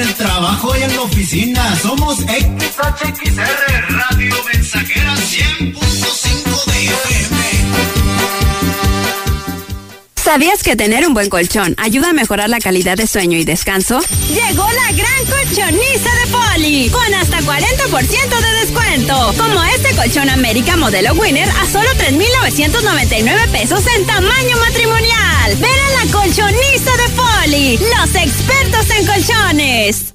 el trabajo y en la oficina. Somos XHXR, Radio Mensajera 100.5 de FM. ¿Sabías que tener un buen colchón ayuda a mejorar la calidad de sueño y descanso? Llegó la gran colchoniza de Poli, con hasta 40% de descuento. Como este colchón América modelo Winner a solo 3,999 pesos en tamaño matrimonial. Ven a la colchoniza de Poli, los expertos en colchones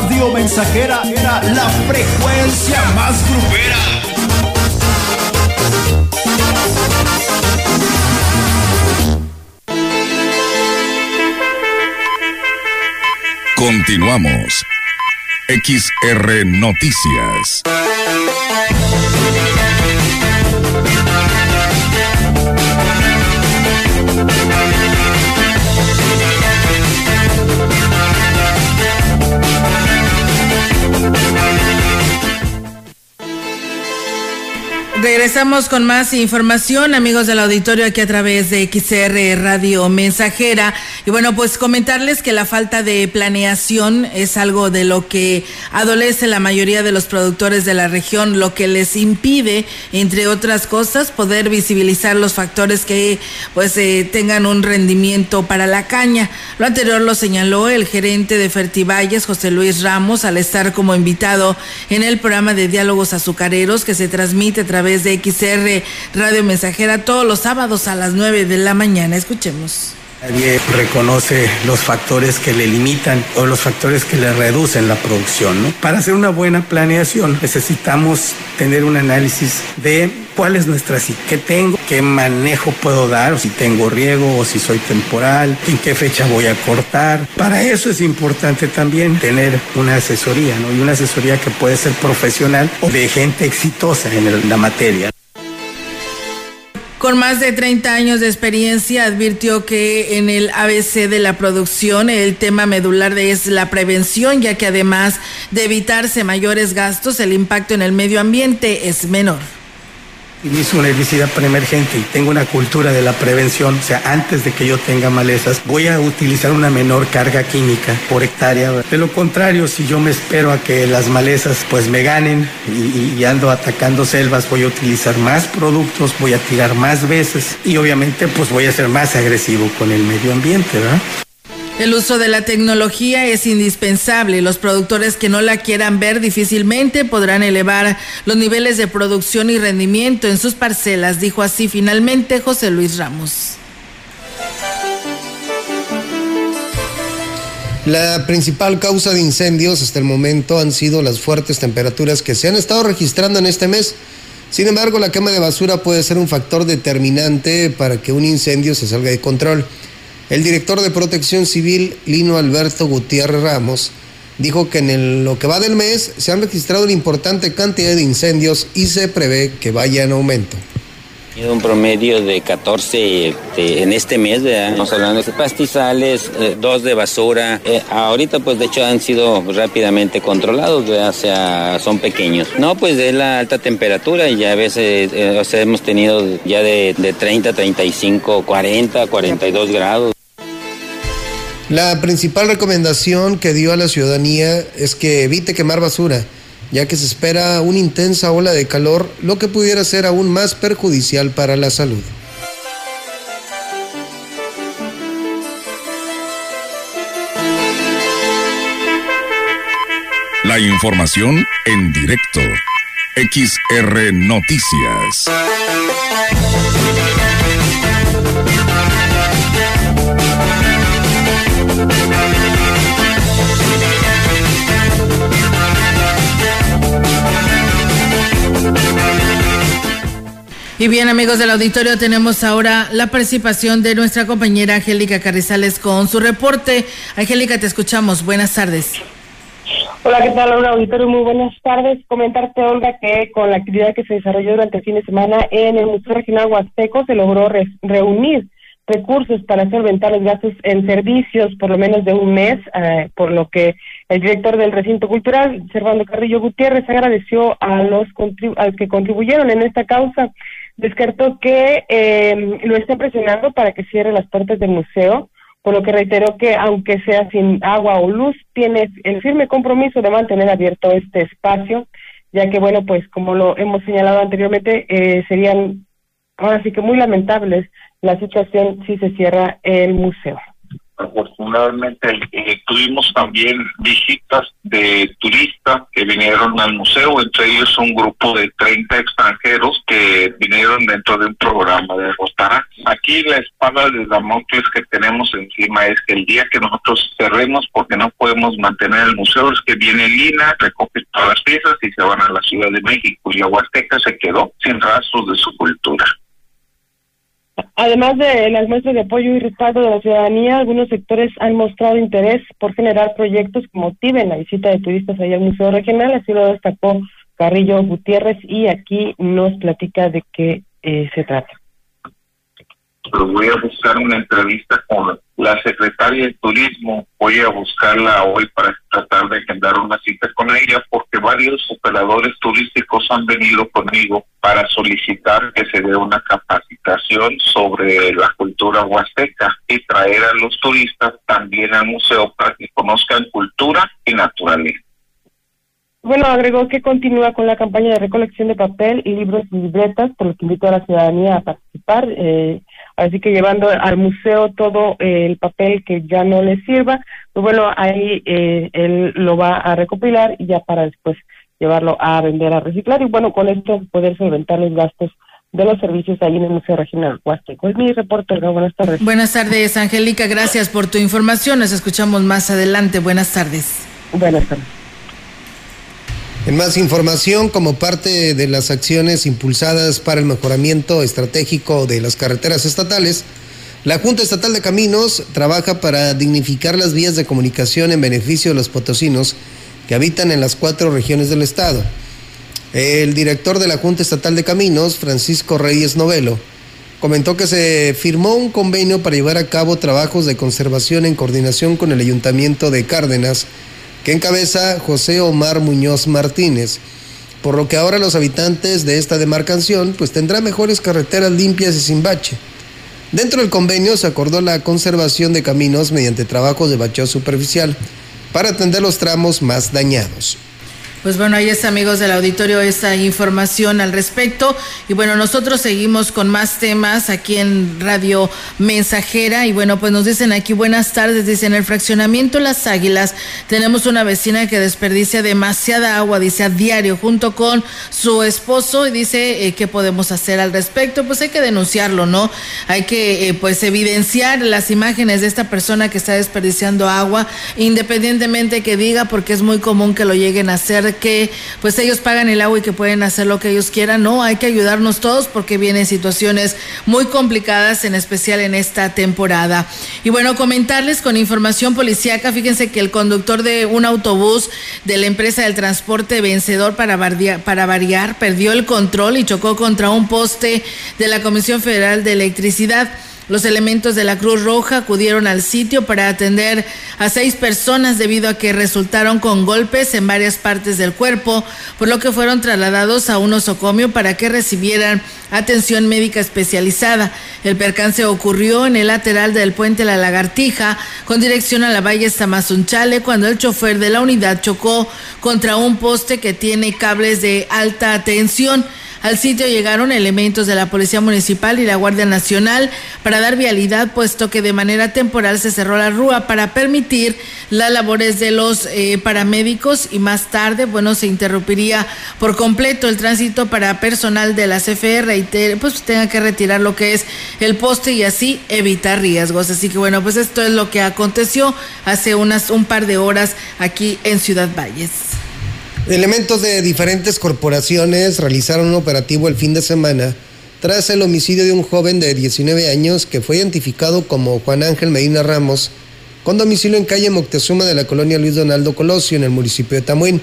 Radio Mensajera era la frecuencia más grupera. Continuamos. XR Noticias. Regresamos con más información, amigos del auditorio, aquí a través de XR Radio Mensajera. Y bueno, pues comentarles que la falta de planeación es algo de lo que adolece la mayoría de los productores de la región, lo que les impide, entre otras cosas, poder visibilizar los factores que pues eh, tengan un rendimiento para la caña. Lo anterior lo señaló el gerente de Fertivalles, José Luis Ramos, al estar como invitado en el programa de diálogos azucareros que se transmite a través de XR Radio Mensajera todos los sábados a las 9 de la mañana. Escuchemos. Nadie reconoce los factores que le limitan o los factores que le reducen la producción. ¿no? Para hacer una buena planeación necesitamos tener un análisis de cuál es nuestra qué tengo, qué manejo puedo dar, si tengo riego o si soy temporal, en qué fecha voy a cortar. Para eso es importante también tener una asesoría, ¿no? Y una asesoría que puede ser profesional o de gente exitosa en la materia. Con más de 30 años de experiencia, advirtió que en el ABC de la producción el tema medular es la prevención, ya que además de evitarse mayores gastos, el impacto en el medio ambiente es menor inicio una herbicida preemergente y tengo una cultura de la prevención, o sea, antes de que yo tenga malezas, voy a utilizar una menor carga química por hectárea. De lo contrario, si yo me espero a que las malezas pues me ganen y, y ando atacando selvas, voy a utilizar más productos, voy a tirar más veces y obviamente pues voy a ser más agresivo con el medio ambiente, ¿verdad? El uso de la tecnología es indispensable. Los productores que no la quieran ver difícilmente podrán elevar los niveles de producción y rendimiento en sus parcelas, dijo así finalmente José Luis Ramos. La principal causa de incendios hasta el momento han sido las fuertes temperaturas que se han estado registrando en este mes. Sin embargo, la quema de basura puede ser un factor determinante para que un incendio se salga de control. El director de Protección Civil, Lino Alberto Gutiérrez Ramos, dijo que en lo que va del mes se han registrado una importante cantidad de incendios y se prevé que vaya en aumento un promedio de 14 este, en este mes, ¿verdad? Estamos hablando de pastizales, eh, dos de basura. Eh, ahorita, pues de hecho, han sido rápidamente controlados, ¿verdad? O sea, son pequeños. No, pues de la alta temperatura y ya a veces, eh, o sea, hemos tenido ya de, de 30, 35, 40, 42 grados. La principal recomendación que dio a la ciudadanía es que evite quemar basura, ya que se espera una intensa ola de calor, lo que pudiera ser aún más perjudicial para la salud. La información en directo. XR Noticias. Y bien, amigos del auditorio, tenemos ahora la participación de nuestra compañera Angélica Carrizales con su reporte. Angélica, te escuchamos. Buenas tardes. Hola, ¿qué tal, Hola, auditorio? Muy buenas tardes. Comentarte, Olga, que con la actividad que se desarrolló durante el fin de semana en el Museo Regional Huasteco se logró reunir recursos para solventar los gastos en servicios por lo menos de un mes, eh, por lo que el director del recinto cultural, Servando Carrillo Gutiérrez, agradeció a los, a los que contribuyeron en esta causa descartó que eh, lo esté presionando para que cierre las puertas del museo, por lo que reiteró que aunque sea sin agua o luz, tiene el firme compromiso de mantener abierto este espacio, ya que, bueno, pues como lo hemos señalado anteriormente, eh, serían ahora sí que muy lamentables la situación si se cierra el museo afortunadamente eh, tuvimos también visitas de turistas que vinieron al museo, entre ellos un grupo de 30 extranjeros que vinieron dentro de un programa de Rotara. Aquí la espada de Damocles que tenemos encima es que el día que nosotros cerremos, porque no podemos mantener el museo, es que viene Lina, recoge todas las piezas y se van a la Ciudad de México y la Huasteca se quedó sin rastros de su cultura. Además de las muestras de apoyo y respaldo de la ciudadanía, algunos sectores han mostrado interés por generar proyectos que motiven la visita de turistas allá al Museo Regional, así lo destacó Carrillo Gutiérrez y aquí nos platica de qué eh, se trata voy a buscar una entrevista con la secretaria de Turismo. Voy a buscarla hoy para tratar de agendar una cita con ella porque varios operadores turísticos han venido conmigo para solicitar que se dé una capacitación sobre la cultura huasteca y traer a los turistas también al museo para que conozcan cultura y naturaleza. Bueno, agregó que continúa con la campaña de recolección de papel y libros y libretas, por lo que invito a la ciudadanía a participar. Eh, así que llevando al museo todo eh, el papel que ya no le sirva, pues bueno, ahí eh, él lo va a recopilar y ya para después llevarlo a vender, a reciclar y bueno, con esto poder solventar los gastos de los servicios ahí en el Museo Regional Huasteco. Es mi reporte. Buenas tardes. Buenas tardes, Angélica. Gracias por tu información. Nos escuchamos más adelante. Buenas tardes. Buenas tardes. En más información, como parte de las acciones impulsadas para el mejoramiento estratégico de las carreteras estatales, la Junta Estatal de Caminos trabaja para dignificar las vías de comunicación en beneficio de los potosinos que habitan en las cuatro regiones del estado. El director de la Junta Estatal de Caminos, Francisco Reyes Novelo, comentó que se firmó un convenio para llevar a cabo trabajos de conservación en coordinación con el Ayuntamiento de Cárdenas, que encabeza José Omar Muñoz Martínez, por lo que ahora los habitantes de esta demarcación pues tendrán mejores carreteras limpias y sin bache. Dentro del convenio se acordó la conservación de caminos mediante trabajos de bacheo superficial para atender los tramos más dañados. Pues bueno, ahí está, amigos del auditorio, esta información al respecto. Y bueno, nosotros seguimos con más temas aquí en Radio Mensajera. Y bueno, pues nos dicen aquí, buenas tardes, dicen, el fraccionamiento Las Águilas, tenemos una vecina que desperdicia demasiada agua, dice, a diario, junto con su esposo, y dice, eh, ¿qué podemos hacer al respecto? Pues hay que denunciarlo, ¿no? Hay que, eh, pues, evidenciar las imágenes de esta persona que está desperdiciando agua, independientemente que diga, porque es muy común que lo lleguen a hacer que pues ellos pagan el agua y que pueden hacer lo que ellos quieran. No, hay que ayudarnos todos porque vienen situaciones muy complicadas, en especial en esta temporada. Y bueno, comentarles con información policíaca, fíjense que el conductor de un autobús de la empresa del transporte vencedor para, para variar perdió el control y chocó contra un poste de la Comisión Federal de Electricidad. Los elementos de la Cruz Roja acudieron al sitio para atender a seis personas debido a que resultaron con golpes en varias partes del cuerpo, por lo que fueron trasladados a un osocomio para que recibieran atención médica especializada. El percance ocurrió en el lateral del puente La Lagartija, con dirección a la valle Tamazunchale, cuando el chofer de la unidad chocó contra un poste que tiene cables de alta tensión. Al sitio llegaron elementos de la Policía Municipal y la Guardia Nacional para dar vialidad, puesto que de manera temporal se cerró la rúa para permitir las labores de los eh, paramédicos y más tarde, bueno, se interrumpiría por completo el tránsito para personal de la CFR y pues tenga que retirar lo que es el poste y así evitar riesgos. Así que bueno, pues esto es lo que aconteció hace unas un par de horas aquí en Ciudad Valles. Elementos de diferentes corporaciones realizaron un operativo el fin de semana tras el homicidio de un joven de 19 años que fue identificado como Juan Ángel Medina Ramos, con domicilio en calle Moctezuma de la colonia Luis Donaldo Colosio, en el municipio de Tamuín.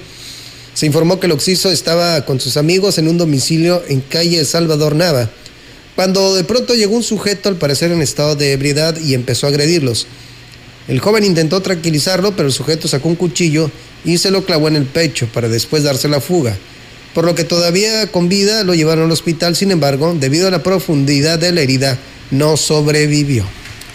Se informó que el occiso estaba con sus amigos en un domicilio en calle Salvador Nava, cuando de pronto llegó un sujeto al parecer en estado de ebriedad y empezó a agredirlos. El joven intentó tranquilizarlo, pero el sujeto sacó un cuchillo y se lo clavó en el pecho para después darse la fuga. Por lo que todavía con vida lo llevaron al hospital, sin embargo, debido a la profundidad de la herida, no sobrevivió.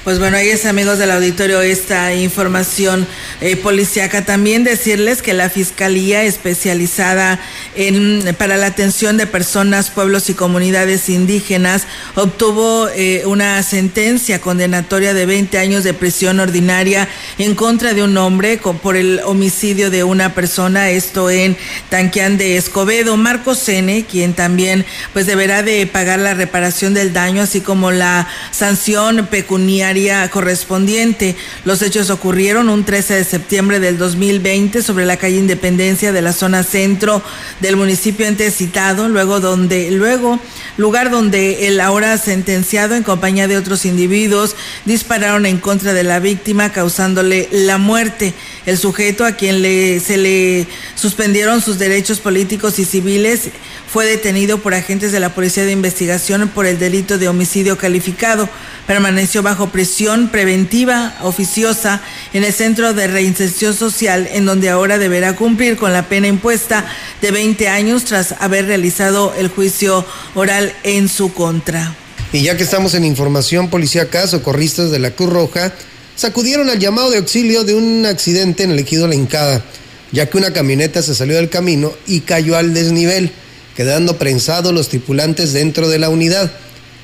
Pues bueno, ahí es amigos del auditorio esta información eh, policíaca. También decirles que la Fiscalía especializada en, para la atención de personas, pueblos y comunidades indígenas obtuvo eh, una sentencia condenatoria de 20 años de prisión ordinaria en contra de un hombre con, por el homicidio de una persona, esto en Tanquián de Escobedo. Marco Sene, quien también pues deberá de pagar la reparación del daño, así como la sanción pecuniaria correspondiente. Los hechos ocurrieron un 13 de septiembre del 2020 sobre la calle Independencia de la zona centro del municipio antes citado, luego donde luego lugar donde el ahora sentenciado en compañía de otros individuos dispararon en contra de la víctima causándole la muerte. El sujeto a quien se le suspendieron sus derechos políticos y civiles fue detenido por agentes de la Policía de Investigación por el delito de homicidio calificado. Permaneció bajo prisión preventiva oficiosa en el Centro de Reinserción Social, en donde ahora deberá cumplir con la pena impuesta de 20 años tras haber realizado el juicio oral en su contra. Y ya que estamos en información policíaca, socorristas de la Cruz Roja sacudieron al llamado de auxilio de un accidente en el ejido La Hincada, ya que una camioneta se salió del camino y cayó al desnivel, quedando prensados los tripulantes dentro de la unidad.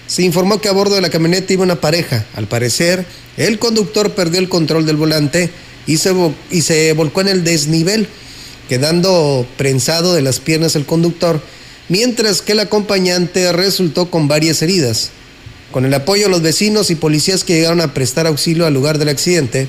Se informó que a bordo de la camioneta iba una pareja. Al parecer, el conductor perdió el control del volante y se, y se volcó en el desnivel, quedando prensado de las piernas el conductor mientras que el acompañante resultó con varias heridas. Con el apoyo de los vecinos y policías que llegaron a prestar auxilio al lugar del accidente,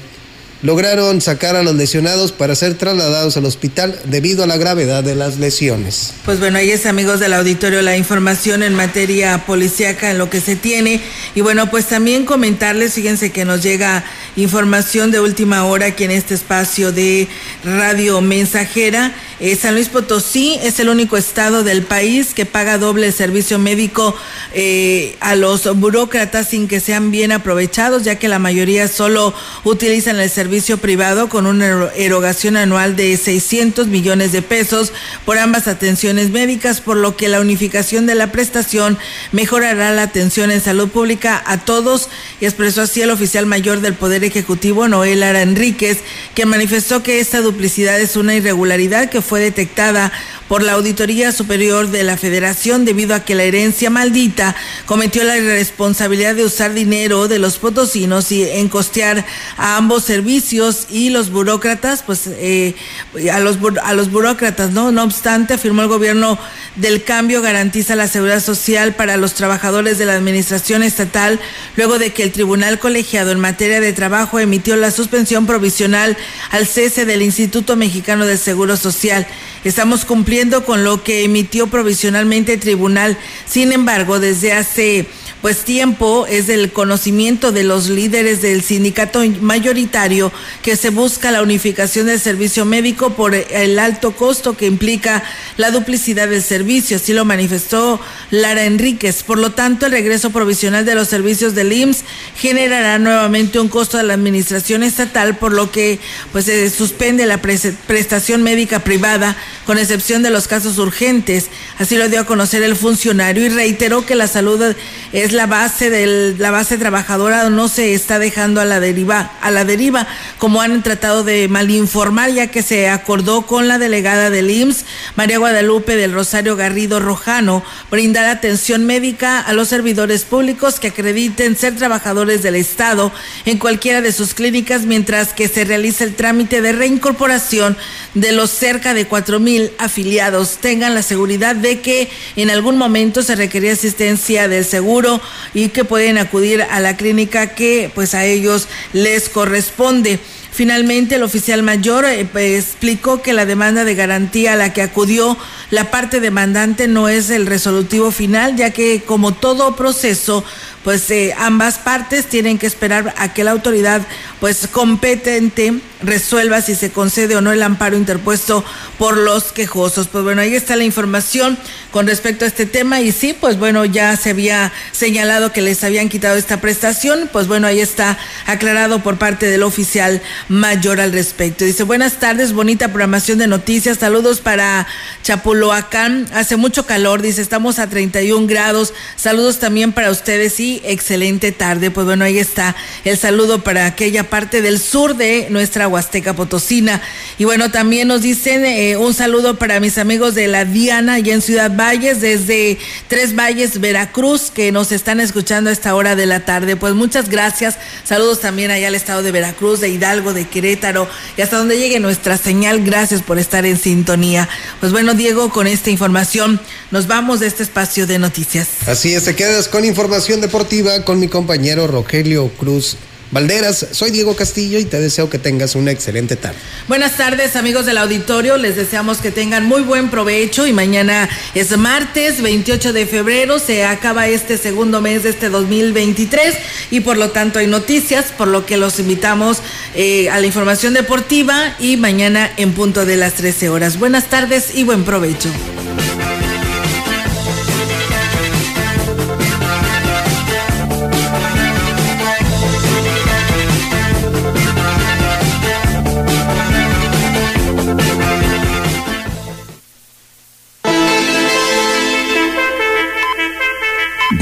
lograron sacar a los lesionados para ser trasladados al hospital debido a la gravedad de las lesiones. Pues bueno, ahí es amigos del auditorio la información en materia policíaca en lo que se tiene y bueno, pues también comentarles, fíjense que nos llega información de última hora aquí en este espacio de Radio Mensajera. Eh, San Luis Potosí es el único estado del país que paga doble servicio médico eh, a los burócratas sin que sean bien aprovechados, ya que la mayoría solo utilizan el servicio privado con una erogación anual de 600 millones de pesos por ambas atenciones médicas, por lo que la unificación de la prestación mejorará la atención en salud pública a todos, y expresó así el oficial mayor del Poder Ejecutivo, Noel Ara Enríquez, que manifestó que esta duplicidad es una irregularidad que fue detectada por la Auditoría Superior de la Federación debido a que la herencia maldita cometió la irresponsabilidad de usar dinero de los potosinos y en costear a ambos servicios y los burócratas, pues eh, a, los, a los burócratas, ¿no? No obstante, afirmó el gobierno del cambio garantiza la seguridad social para los trabajadores de la administración estatal luego de que el Tribunal Colegiado en materia de trabajo emitió la suspensión provisional al cese del Instituto Mexicano del Seguro Social. Estamos cumpliendo con lo que emitió provisionalmente el tribunal. Sin embargo, desde hace pues tiempo es del conocimiento de los líderes del sindicato mayoritario que se busca la unificación del servicio médico por el alto costo que implica la duplicidad del servicio, así lo manifestó Lara Enríquez. Por lo tanto, el regreso provisional de los servicios del IMSS generará nuevamente un costo de la administración estatal, por lo que pues se suspende la prestación médica privada con excepción de los casos urgentes. Así lo dio a conocer el funcionario y reiteró que la salud es la base de la base trabajadora, no se está dejando a la deriva, a la deriva, como han tratado de malinformar, ya que se acordó con la delegada del IMSS, María Guadalupe del Rosario Garrido Rojano, brindar atención médica a los servidores públicos que acrediten ser trabajadores del Estado en cualquiera de sus clínicas, mientras que se realiza el trámite de reincorporación de los cerca de cuatro mil afiliados. Tengan la seguridad de que en algún momento se requería asistencia del seguro y que pueden acudir a la clínica que pues a ellos les corresponde. Finalmente, el oficial mayor eh, pues, explicó que la demanda de garantía a la que acudió la parte demandante no es el resolutivo final, ya que como todo proceso, pues eh, ambas partes tienen que esperar a que la autoridad pues competente resuelva si se concede o no el amparo interpuesto por los quejosos. Pues bueno, ahí está la información con respecto a este tema. Y sí, pues bueno, ya se había señalado que les habían quitado esta prestación, pues bueno, ahí está aclarado por parte del oficial mayor al respecto. Dice, buenas tardes, bonita programación de noticias, saludos para Chapuloacán, hace mucho calor, dice, estamos a 31 grados, saludos también para ustedes y excelente tarde, pues bueno, ahí está el saludo para aquella parte del sur de nuestra Huasteca Potosina. Y bueno, también nos dicen eh, un saludo para mis amigos de la Diana, allá en Ciudad Valles, desde Tres Valles, Veracruz, que nos están escuchando a esta hora de la tarde. Pues muchas gracias. Saludos también allá al estado de Veracruz, de Hidalgo, de Querétaro y hasta donde llegue nuestra señal. Gracias por estar en sintonía. Pues bueno, Diego, con esta información nos vamos de este espacio de noticias. Así es, te quedas con información con mi compañero Rogelio Cruz Valderas, soy Diego Castillo y te deseo que tengas una excelente tarde. Buenas tardes amigos del auditorio, les deseamos que tengan muy buen provecho y mañana es martes 28 de febrero, se acaba este segundo mes de este 2023 y por lo tanto hay noticias, por lo que los invitamos eh, a la información deportiva y mañana en punto de las 13 horas. Buenas tardes y buen provecho.